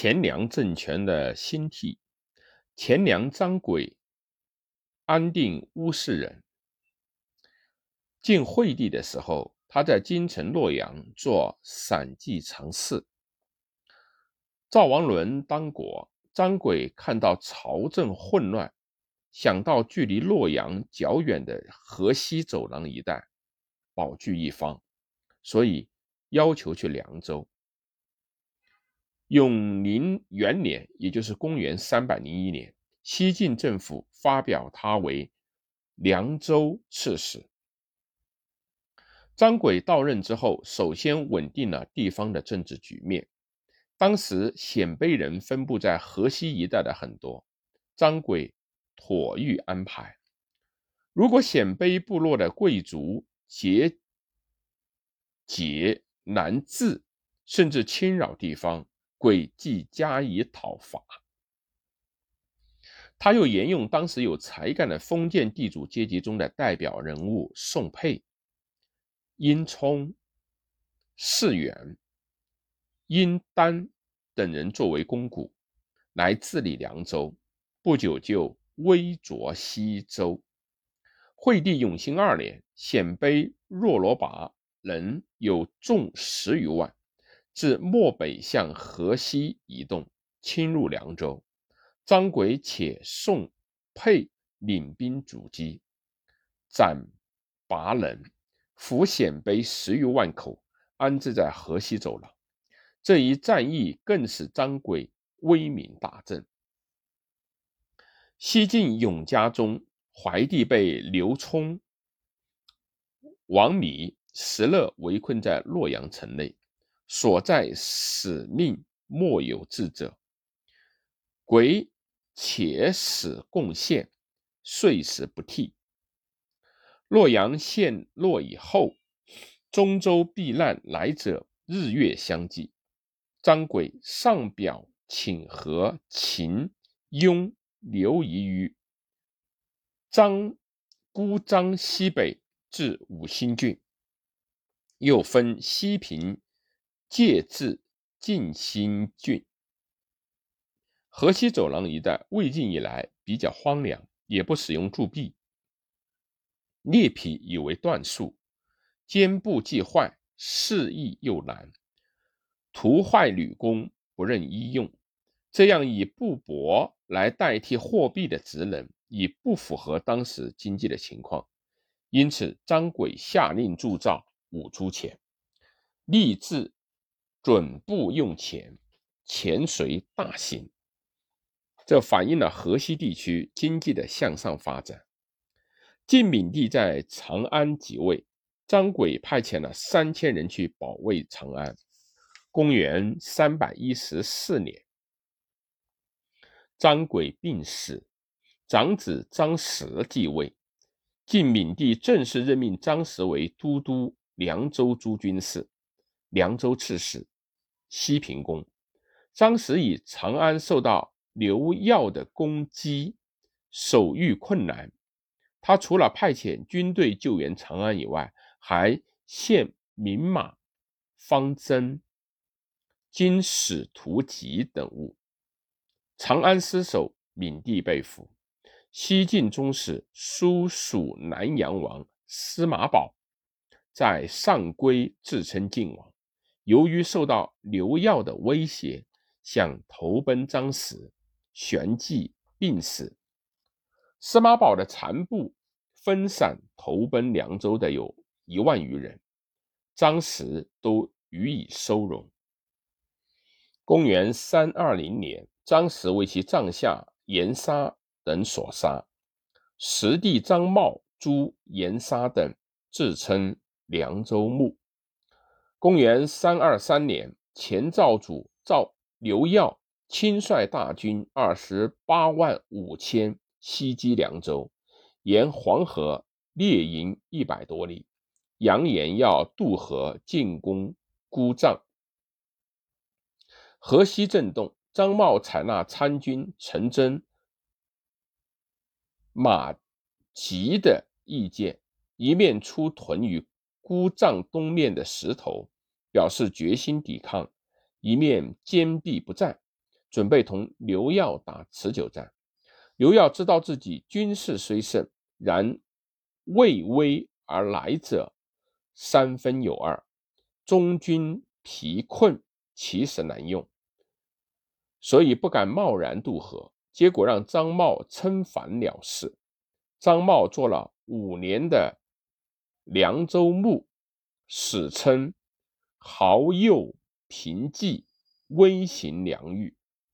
前凉政权的兴替，前凉张轨安定乌氏人。晋惠帝的时候，他在京城洛阳做散骑常侍。赵王伦当国，张轨看到朝政混乱，想到距离洛阳较远的河西走廊一带保据一方，所以要求去凉州。永宁元年，也就是公元三百零一年，西晋政府发表他为凉州刺史。张轨到任之后，首先稳定了地方的政治局面。当时鲜卑人分布在河西一带的很多，张轨妥予安排。如果鲜卑部落的贵族节节难治，甚至侵扰地方。轨即加以讨伐。他又沿用当时有才干的封建地主阶级中的代表人物宋沛、殷冲、士远、殷丹等人作为肱骨，来治理凉州。不久就微卓西州。惠帝永兴二年，鲜卑若罗拔人有众十余万。自漠北向河西移动，侵入凉州。张轨且宋沛领兵阻击，斩拔人，俘鲜卑十余万口，安置在河西走廊。这一战役更使张轨威名大振。西晋永嘉中，怀帝被刘聪、王弥、石勒围困在洛阳城内。所在使命莫有智者，鬼且使贡献，遂时不替。洛阳陷落以后，中州避难来者日月相继。张轨上表请和秦、雍、刘夷于张孤张西北至五星郡，又分西平。借至晋兴郡，河西走廊一带，魏晋以来比较荒凉，也不使用铸币，裂皮以为锻树，坚布既坏，事易又难，涂坏铝工不任医用，这样以布帛来代替货币的职能，已不符合当时经济的情况，因此张轨下令铸造五铢钱，立志。准部用钱，钱随大行，这反映了河西地区经济的向上发展。晋闵帝在长安即位，张轨派遣了三千人去保卫长安。公元三百一十四年，张轨病死，长子张实继位。晋闵帝正式任命张实为都督凉州诸军事、凉州刺史。西平公张实以长安受到刘耀的攻击，守御困难。他除了派遣军队救援长安以外，还献名马、方针、金使图籍等物。长安失守，闵帝被俘。西晋宗室苏蜀南阳王司马宝在上邽自称晋王。由于受到刘耀的威胁，想投奔张实，旋即病死。司马宝的残部分散投奔凉州的有一万余人，张实都予以收容。公元三二零年，张实为其帐下严沙等所杀，实弟张茂、诛严沙等，自称凉州牧。公元三二三年，前赵主赵刘耀亲率大军二十八万五千西击凉州，沿黄河列营一百多里，扬言要渡河进攻孤帐。河西震动，张茂采纳参军陈真、马吉的意见，一面出屯于。孤帐东面的石头，表示决心抵抗；一面坚壁不战，准备同刘耀打持久战。刘耀知道自己军事虽胜，然畏威而来者三分有二，中军疲困，其实难用，所以不敢贸然渡河。结果让张茂称反了事。张茂做了五年的凉州牧，史称豪右平冀，威行良玉。